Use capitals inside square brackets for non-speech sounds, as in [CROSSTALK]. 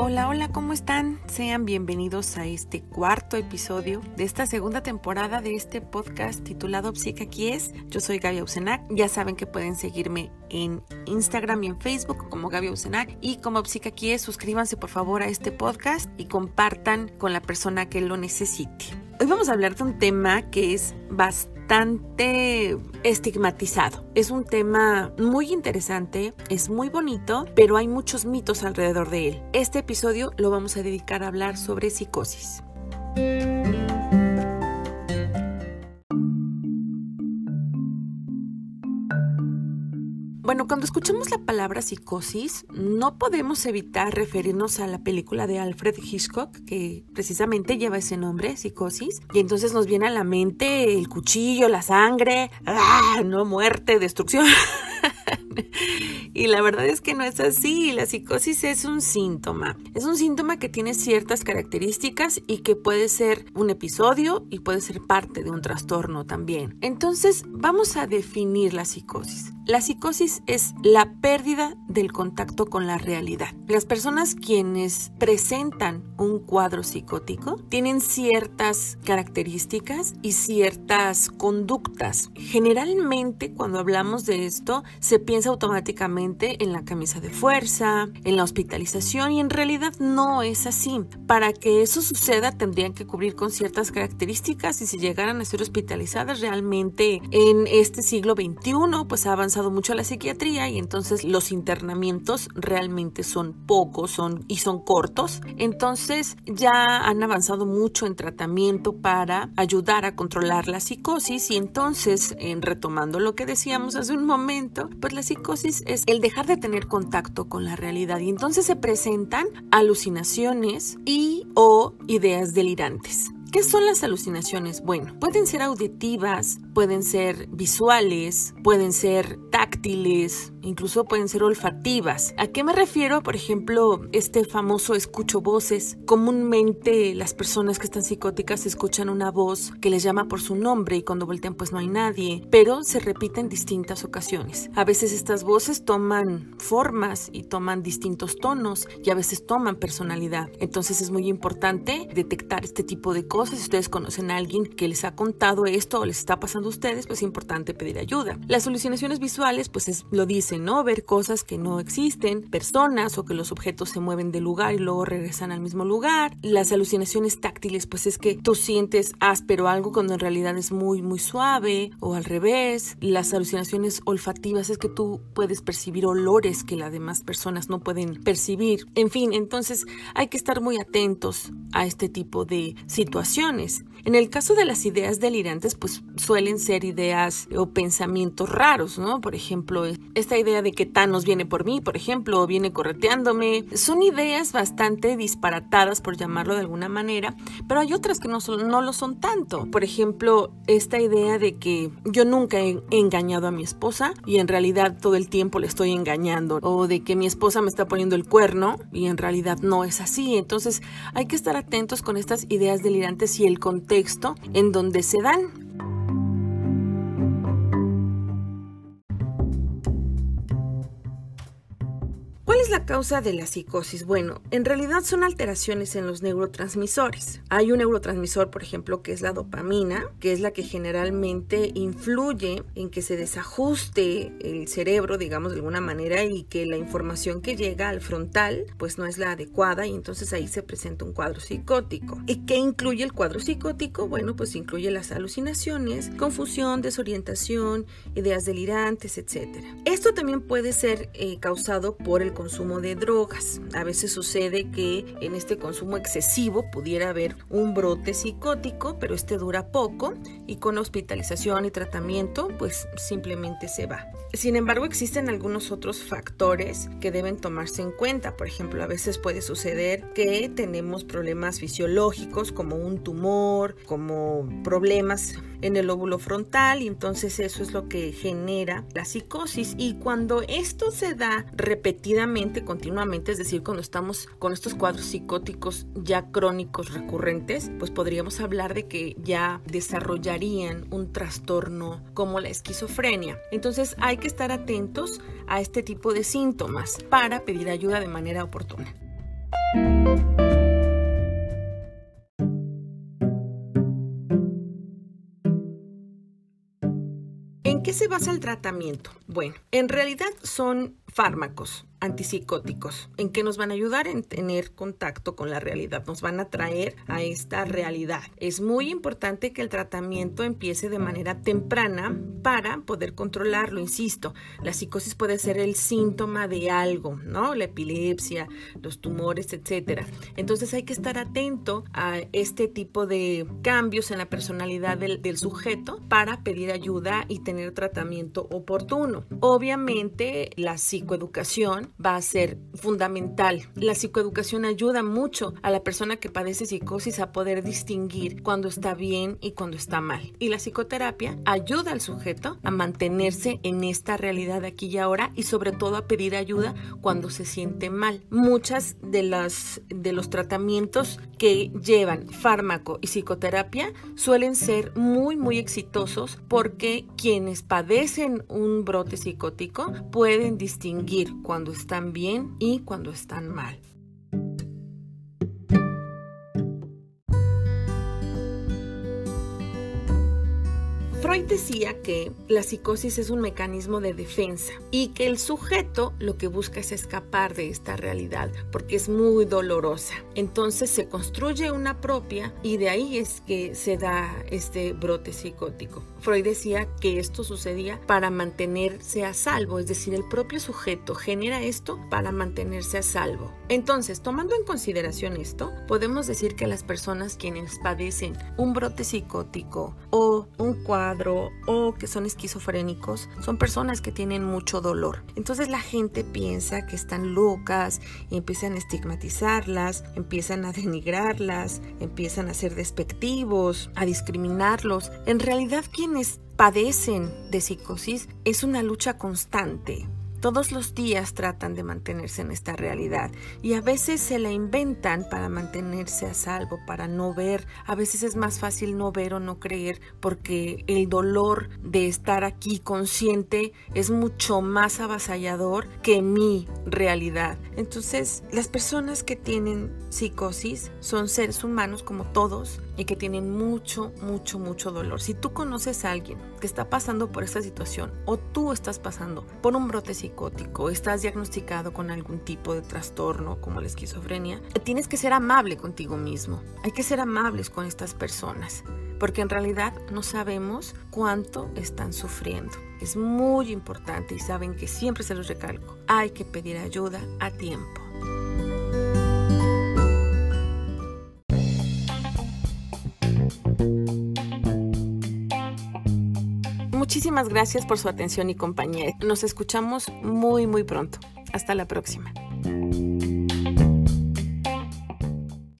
Hola, hola, ¿cómo están? Sean bienvenidos a este cuarto episodio de esta segunda temporada de este podcast titulado es. Yo soy Gaby Ausenac. Ya saben que pueden seguirme en Instagram y en Facebook como Gaby Ausenac y como es. Suscríbanse por favor a este podcast y compartan con la persona que lo necesite. Hoy vamos a hablar de un tema que es bastante bastante estigmatizado. Es un tema muy interesante, es muy bonito, pero hay muchos mitos alrededor de él. Este episodio lo vamos a dedicar a hablar sobre psicosis. Cuando escuchamos la palabra psicosis, no podemos evitar referirnos a la película de Alfred Hitchcock, que precisamente lleva ese nombre, psicosis, y entonces nos viene a la mente el cuchillo, la sangre, ¡ah! no muerte, destrucción. [LAUGHS] y la verdad es que no es así. La psicosis es un síntoma. Es un síntoma que tiene ciertas características y que puede ser un episodio y puede ser parte de un trastorno también. Entonces, vamos a definir la psicosis. La psicosis es la pérdida del contacto con la realidad. Las personas quienes presentan un cuadro psicótico tienen ciertas características y ciertas conductas. Generalmente cuando hablamos de esto se piensa automáticamente en la camisa de fuerza, en la hospitalización y en realidad no es así. Para que eso suceda tendrían que cubrir con ciertas características y si llegaran a ser hospitalizadas realmente en este siglo XXI pues ha mucho la psiquiatría y entonces los internamientos realmente son pocos son, y son cortos. Entonces ya han avanzado mucho en tratamiento para ayudar a controlar la psicosis y entonces, en retomando lo que decíamos hace un momento, pues la psicosis es el dejar de tener contacto con la realidad y entonces se presentan alucinaciones y o ideas delirantes. ¿Qué son las alucinaciones? Bueno, pueden ser auditivas, pueden ser visuales, pueden ser táctiles, incluso pueden ser olfativas. ¿A qué me refiero? Por ejemplo, este famoso escucho voces. Comúnmente las personas que están psicóticas escuchan una voz que les llama por su nombre y cuando voltean pues no hay nadie, pero se repite en distintas ocasiones. A veces estas voces toman formas y toman distintos tonos y a veces toman personalidad. Entonces es muy importante detectar este tipo de cosas si ustedes conocen a alguien que les ha contado esto o les está pasando a ustedes, pues es importante pedir ayuda. Las alucinaciones visuales, pues es, lo dicen, ¿no? Ver cosas que no existen, personas o que los objetos se mueven de lugar y luego regresan al mismo lugar. Las alucinaciones táctiles, pues es que tú sientes áspero algo cuando en realidad es muy, muy suave o al revés. Las alucinaciones olfativas es que tú puedes percibir olores que las demás personas no pueden percibir. En fin, entonces hay que estar muy atentos a este tipo de situaciones en el caso de las ideas delirantes, pues suelen ser ideas o pensamientos raros, ¿no? Por ejemplo, esta idea de que Thanos viene por mí, por ejemplo, o viene correteándome. Son ideas bastante disparatadas, por llamarlo de alguna manera, pero hay otras que no, no lo son tanto. Por ejemplo, esta idea de que yo nunca he engañado a mi esposa y en realidad todo el tiempo le estoy engañando, o de que mi esposa me está poniendo el cuerno y en realidad no es así. Entonces hay que estar atentos con estas ideas delirantes y el contexto en donde se dan. Causa de la psicosis? Bueno, en realidad son alteraciones en los neurotransmisores. Hay un neurotransmisor, por ejemplo, que es la dopamina, que es la que generalmente influye en que se desajuste el cerebro, digamos de alguna manera, y que la información que llega al frontal, pues no es la adecuada y entonces ahí se presenta un cuadro psicótico. ¿Y qué incluye el cuadro psicótico? Bueno, pues incluye las alucinaciones, confusión, desorientación, ideas delirantes, etc. Esto también puede ser eh, causado por el consumo de drogas. A veces sucede que en este consumo excesivo pudiera haber un brote psicótico, pero este dura poco y con hospitalización y tratamiento pues simplemente se va. Sin embargo, existen algunos otros factores que deben tomarse en cuenta. Por ejemplo, a veces puede suceder que tenemos problemas fisiológicos como un tumor, como problemas en el óvulo frontal y entonces eso es lo que genera la psicosis y cuando esto se da repetidamente, continuamente, es decir, cuando estamos con estos cuadros psicóticos ya crónicos recurrentes, pues podríamos hablar de que ya desarrollarían un trastorno como la esquizofrenia. Entonces hay que estar atentos a este tipo de síntomas para pedir ayuda de manera oportuna. ¿En qué se basa el tratamiento? Bueno, en realidad son fármacos antipsicóticos, en que nos van a ayudar en tener contacto con la realidad, nos van a traer a esta realidad. Es muy importante que el tratamiento empiece de manera temprana para poder controlarlo, insisto. La psicosis puede ser el síntoma de algo, ¿no? La epilepsia, los tumores, etcétera. Entonces hay que estar atento a este tipo de cambios en la personalidad del, sujeto para pedir ayuda y tener tratamiento oportuno. Obviamente la psicoeducación va a ser fundamental. La psicoeducación ayuda mucho a la persona que padece psicosis a poder distinguir cuando está bien y cuando está mal. Y la psicoterapia ayuda al sujeto a mantenerse en esta realidad aquí y ahora y sobre todo a pedir ayuda cuando se siente mal. Muchas de las de los tratamientos que llevan fármaco y psicoterapia suelen ser muy muy exitosos porque quienes padecen un brote psicótico pueden distinguir cuando están bien y cuando están mal. Freud decía que la psicosis es un mecanismo de defensa y que el sujeto lo que busca es escapar de esta realidad porque es muy dolorosa. Entonces se construye una propia y de ahí es que se da este brote psicótico. Freud decía que esto sucedía para mantenerse a salvo, es decir, el propio sujeto genera esto para mantenerse a salvo. Entonces, tomando en consideración esto, podemos decir que las personas quienes padecen un brote psicótico o un o que son esquizofrénicos son personas que tienen mucho dolor. Entonces la gente piensa que están locas y empiezan a estigmatizarlas, empiezan a denigrarlas, empiezan a ser despectivos, a discriminarlos. En realidad quienes padecen de psicosis es una lucha constante todos los días tratan de mantenerse en esta realidad y a veces se la inventan para mantenerse a salvo, para no ver. A veces es más fácil no ver o no creer porque el dolor de estar aquí consciente es mucho más avasallador que mi realidad. Entonces, las personas que tienen psicosis son seres humanos como todos y que tienen mucho, mucho, mucho dolor. Si tú conoces a alguien que está pasando por esta situación o tú estás pasando por un brote psicótico, estás diagnosticado con algún tipo de trastorno como la esquizofrenia, tienes que ser amable contigo mismo. Hay que ser amables con estas personas porque en realidad no sabemos cuánto están sufriendo. Es muy importante y saben que siempre se los recalco. Hay que pedir ayuda a tiempo. Muchísimas gracias por su atención y compañía. Nos escuchamos muy muy pronto. Hasta la próxima.